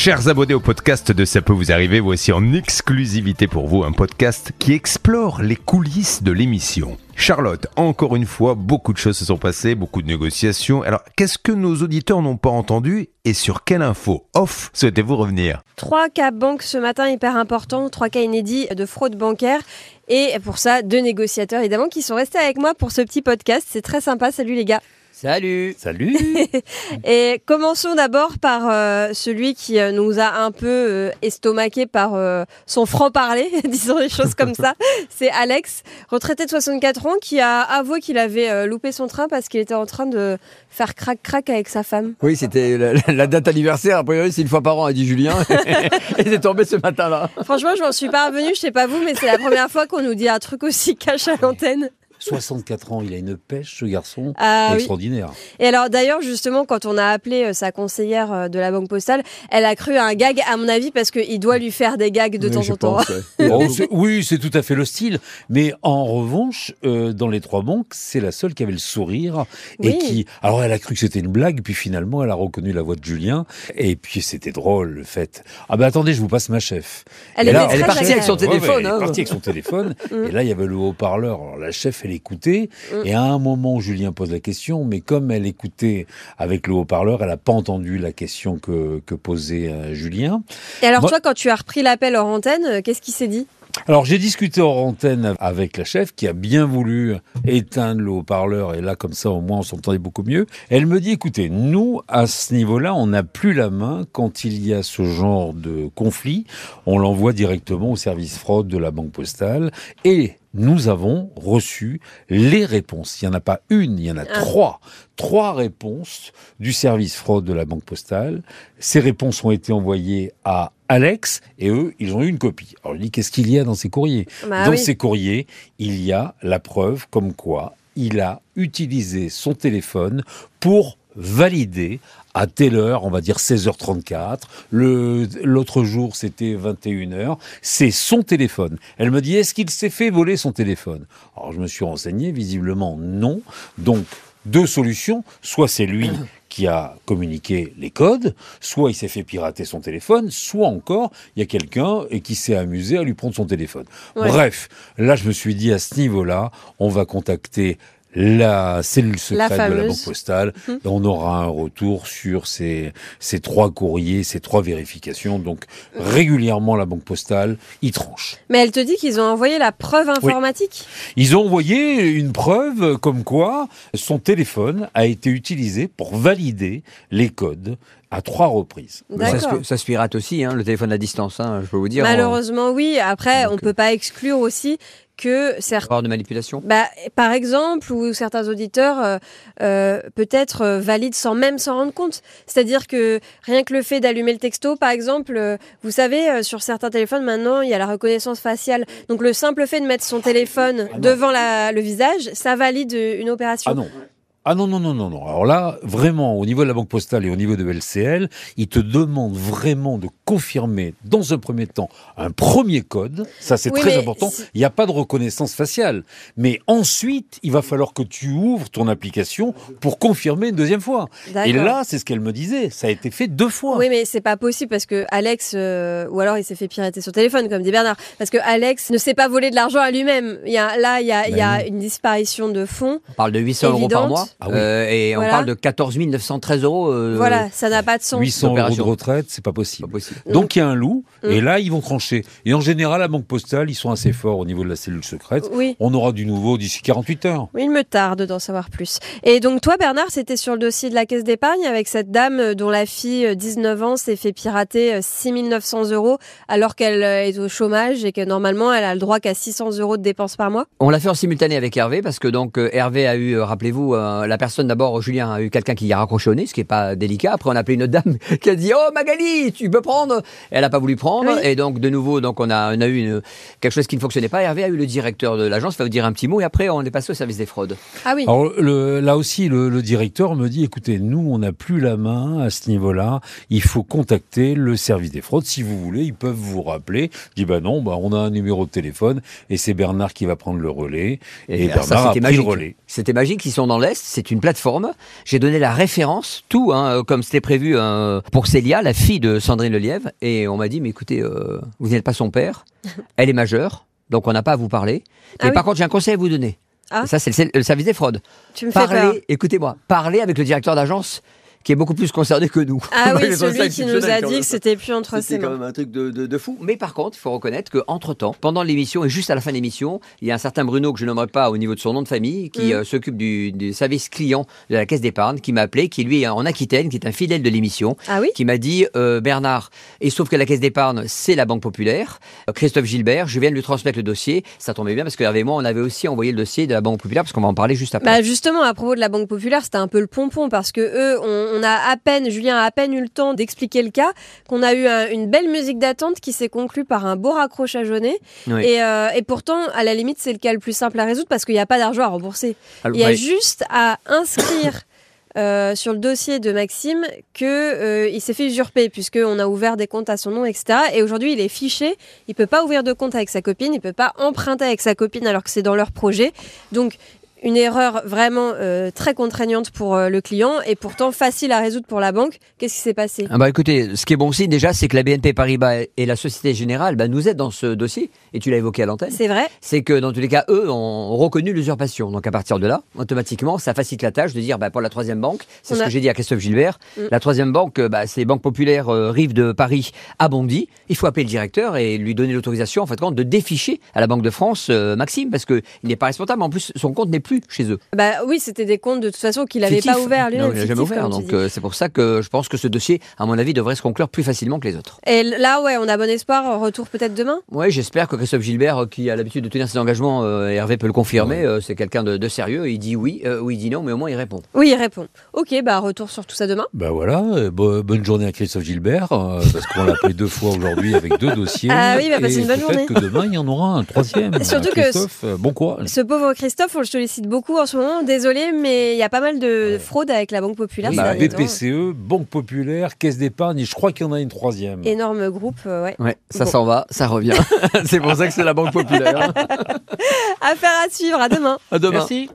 Chers abonnés au podcast de Ça peut vous arriver, voici en exclusivité pour vous un podcast qui explore les coulisses de l'émission. Charlotte, encore une fois, beaucoup de choses se sont passées, beaucoup de négociations. Alors, qu'est-ce que nos auditeurs n'ont pas entendu et sur quelle info off souhaitez-vous revenir? Trois cas banques ce matin hyper importants, trois cas inédits de fraude bancaire. Et pour ça, deux négociateurs évidemment qui sont restés avec moi pour ce petit podcast. C'est très sympa. Salut les gars. Salut Salut Et commençons d'abord par euh, celui qui euh, nous a un peu euh, estomaqué par euh, son franc-parler, disons les choses comme ça. C'est Alex, retraité de 64 ans, qui a avoué qu'il avait euh, loupé son train parce qu'il était en train de faire crac-crac avec sa femme. Oui, c'était la, la date anniversaire, a priori c'est une fois par an, a dit Julien, et c'est tombé ce matin-là. Franchement, je m'en suis pas revenue, je sais pas vous, mais c'est la première fois qu'on nous dit un truc aussi cash à l'antenne. 64 ans, il a une pêche, ce garçon, Ah oui. extraordinaire. Et alors d'ailleurs justement quand on a appelé euh, sa conseillère euh, de la banque postale, elle a cru à un gag à mon avis parce qu'il doit lui faire des gags de Oui, temps en temps. pense, ouais. Oh, oui, c'est tout à fait le style. Mais en revanche, euh, dans les trois banques, c'est la seule qui avait le sourire et Oui. qui. Alors, elle a cru que c'était une blague, puis finalement, elle a reconnu la voix de Julien. Et puis, c'était drôle, le fait. Ah ben attendez, je vous passe ma chef. Elle était là, elle est partie avec son téléphone, elle est hein. partie avec son téléphone. Mm. et là, il y avait le haut-parleur. Alors, la chef, elle écoutait. Mm. Et à un moment, Julien pose la question, mais comme elle écoutait avec le haut-parleur, elle n'a pas entendu la question que, que posait euh, Julien. Et alors Moi- toi quand tu as repris l'appel hors antenne, euh, qu'est-ce qui s'est dit? Alors j'ai discuté hors antenne avec la chef qui a bien voulu éteindre le haut-parleur et là comme ça au moins on s'entendait beaucoup mieux. Elle me dit écoutez, nous à ce niveau-là on n'a plus la main quand il y a ce genre de conflit, on l'envoie directement au service fraude de la banque postale et nous avons reçu les réponses. Il n'y en a pas une, il y en a Ah. trois. Trois réponses du service fraude de la banque postale. Ces réponses ont été envoyées à Alex et eux, ils ont eu une copie. Alors je dis qu'est-ce qu'il y a dans ces courriers? Bah Dans oui. ces courriers, il y a la preuve comme quoi il a utilisé son téléphone pour valider à telle heure, on va dire 16h34. Le, l'autre jour, c'était 21h. C'est son téléphone. Elle me dit, est-ce qu'il s'est fait voler son téléphone? Alors, je me suis renseigné. Visiblement, non. Donc, deux solutions. Soit c'est lui qui a communiqué les codes, soit il s'est fait pirater son téléphone, soit encore il y a quelqu'un et qui s'est amusé à lui prendre son téléphone. Ouais. Bref, là je me suis dit à ce niveau-là, on va contacter la cellule secrète de la banque postale Mhm. on aura un retour sur ces, ces trois courriers, ces trois vérifications. Donc régulièrement la banque postale y tranche. Mais elle te dit qu'ils ont envoyé la preuve informatique? Ils ont envoyé une preuve comme quoi son téléphone a été utilisé pour valider les codes à trois reprises. Ça D'accord. se, ça se pirate aussi, hein, le téléphone à distance, hein, je peux vous dire. en- Malheureusement oui, après Donc, on peut pas exclure aussi que certains de manipulation Bah, par exemple, ou certains auditeurs euh, euh, peut-être euh, valident sans même s'en rendre compte. C'est-à-dire que rien que le fait d'allumer le texto, par exemple, euh, vous savez, euh, sur certains téléphones maintenant, il y a la reconnaissance faciale. Donc le simple fait de mettre son téléphone devant la- le visage, ça valide euh, une opération. Ah non. Ah non, non, non, non, non. Alors là, vraiment, au niveau de la Banque Postale et au niveau de LCL, ils te demandent vraiment de confirmer, dans un premier temps, un premier code. Ça, c'est Oui, très important. si- Il n'y a pas de reconnaissance faciale. Mais ensuite, il va falloir que tu ouvres ton application pour confirmer une deuxième fois. Et là, c'est ce qu'elle me disait. Ça a été fait deux fois. Oui, mais c'est pas possible parce que Alex, euh, ou alors il s'est fait pirater son téléphone, comme dit Bernard. Parce que Alex ne s'est pas volé de l'argent à lui-même. Il y a, là, il y a, y a Ben une disparition de fonds. On parle de 800 euros par mois, Ah oui. euh, et Voilà. on parle de 14 913 euros. euh, Voilà, ça n'a pas de sens. 800 euros de retraite, c'est pas Pas possible. possible. Donc il y a un loup, Mm. et là ils vont trancher. Et en général, la banque postale, ils sont assez forts au niveau de la cellule secrète. Oui. On aura du nouveau d'ici 48 heures. Oui, il me tarde d'en savoir plus. Et donc toi, Bernard, c'était sur le dossier de la caisse d'épargne avec cette dame euh, dont la fille, euh, 19 ans, s'est fait pirater euh, 6900 euros alors qu'elle est au chômage et que normalement, elle a le droit qu'à 600 euros de dépenses par mois. On l'a fait en simultané avec Hervé parce que donc Hervé a eu, rappelez-vous, euh, la personne d'abord, Julien a eu quelqu'un qui a raccroché au nez, ce qui est pas délicat. Après on a appelé une dame qui a dit oh Magali, tu peux prendre. Elle a pas voulu prendre Oui. et donc de nouveau donc on a on a eu une, quelque chose qui ne fonctionnait pas. Hervé a eu le directeur de l'agence, il va vous dire un petit mot et après on est passé au service des fraudes. Ah oui. Alors le- là aussi, le, le directeur me dit, écoutez, nous, on n'a plus la main à ce niveau-là. Il faut contacter le service des fraudes. Si vous voulez, ils peuvent vous rappeler. Je dis, bah non, bah, on a un numéro de téléphone et c'est Bernard qui va prendre le relais. Et, ça, Bernard a c'était pris le magique. relais. C'était magique. Ils sont dans l'est. C'est une plateforme. J'ai donné la référence, tout, hein, comme c'était prévu euh, pour Célia, la fille de Sandrine Lelièvre. Et on m'a dit, mais écoutez, euh, vous n'êtes pas son père. Elle est majeure, donc on n'a pas à vous parler. Ah Mais oui. par contre, j'ai un conseil à vous donner. Ah. Ça, c'est le, le service des fraudes. Tu me. Parlez, écoutez-moi, parlez avec le directeur d'agence qui est beaucoup plus concerné que nous. Ah oui, celui qui nous a dit que c'était plus entre ses C'était quand mains. même un truc de, de- de fou. Mais par contre, il faut reconnaître qu'entre temps, pendant l'émission et juste à la fin de l'émission, il y a un certain Bruno que je nommerai pas au niveau de son nom de famille, qui Mm. euh, s'occupe du, du service client de la caisse d'épargne, qui m'a appelé, qui lui est en Aquitaine, qui est un fidèle de l'émission, Ah oui qui m'a dit euh, Bernard, et sauf que la caisse d'épargne, c'est la Banque Populaire. Euh, Christophe Gilbert, je viens de lui transmettre le dossier. Ça tombait bien parce que Hervé et moi, on avait aussi envoyé le dossier de la Banque Populaire parce qu'on va en parler juste après. Bah justement, à propos de la Banque Populaire, c'était un peu le pompon parce que eux, on, on a à peine, Julien a à peine eu le temps d'expliquer le cas, qu'on a eu un- une belle musique d'attente qui s'est conclue par un beau raccrochage au nez. Oui. Et, euh, et pourtant, à la limite, c'est le cas le plus simple à résoudre parce qu'il n'y a pas d'argent à rembourser. Alors, Il y a ouais. juste à inscrire euh, sur le dossier de Maxime que euh, il s'est fait usurper puisqu'on a ouvert des comptes à son nom, etc. Et aujourd'hui, il est fiché. Il peut pas ouvrir de compte avec sa copine. Il peut pas emprunter avec sa copine alors que c'est dans leur projet. Donc une erreur vraiment euh, très contraignante pour euh, le client et pourtant facile à résoudre pour la banque. Qu'est-ce qui s'est passé? Ah bah écoutez, ce qui est bon aussi déjà, c'est que la BNP Paribas et la Société Générale bah, nous aident dans ce dossier, et tu l'as évoqué à l'antenne. C'est vrai C'est que dans tous les cas, eux ont reconnu l'usurpation. Donc à partir de là, automatiquement, ça facilite la tâche de dire bah, pour la troisième banque, c'est ce a- que j'ai dit à Christophe Gilbert, Mm. la troisième banque, bah, c'est Banque Populaire euh, Rive de Paris à Bondy. Il faut appeler le directeur et lui donner l'autorisation en fait de déficher à la Banque de France euh, Maxime parce que il n'est pas responsable. En plus, son compte n'est plus chez eux. Bah oui, c'était des comptes de toute façon qu'il n'avait pas ouvert lui-même. Non, il n'a jamais ouvert. Donc euh, c'est pour ça que je pense que ce dossier, à mon avis, devrait se conclure plus facilement que les autres. Et là, ouais, on a bon espoir. Retour peut-être demain? Oui, j'espère que Christophe Gilbert, euh, qui a l'habitude de tenir ses engagements, euh, Hervé peut le confirmer, euh, c'est quelqu'un de, de sérieux. Il dit oui, euh, ou il dit non, mais au moins il répond. Oui, il répond. Ok, bah retour sur tout ça demain. Ben voilà, bo- bonne journée à Christophe Gilbert, euh, parce qu'on l'a appelé deux fois aujourd'hui avec deux dossiers. Ah oui, il va passer Et une bonne journée. Que demain, il y en aura un troisième. Surtout que- Christophe, bon courage. Ce pauvre Christophe, on le sollicite beaucoup en ce moment. Désolé, mais il y a pas mal de fraudes avec la Banque Populaire. Oui, bah. BPCE, Banque Populaire, Caisse d'épargne, et je crois qu'il y en a une troisième. Énorme groupe, euh, ouais. Ouais, ça Bon. s'en va, ça revient. c'est pour ça que c'est la Banque Populaire. Affaire à suivre, à demain. À demain. Merci.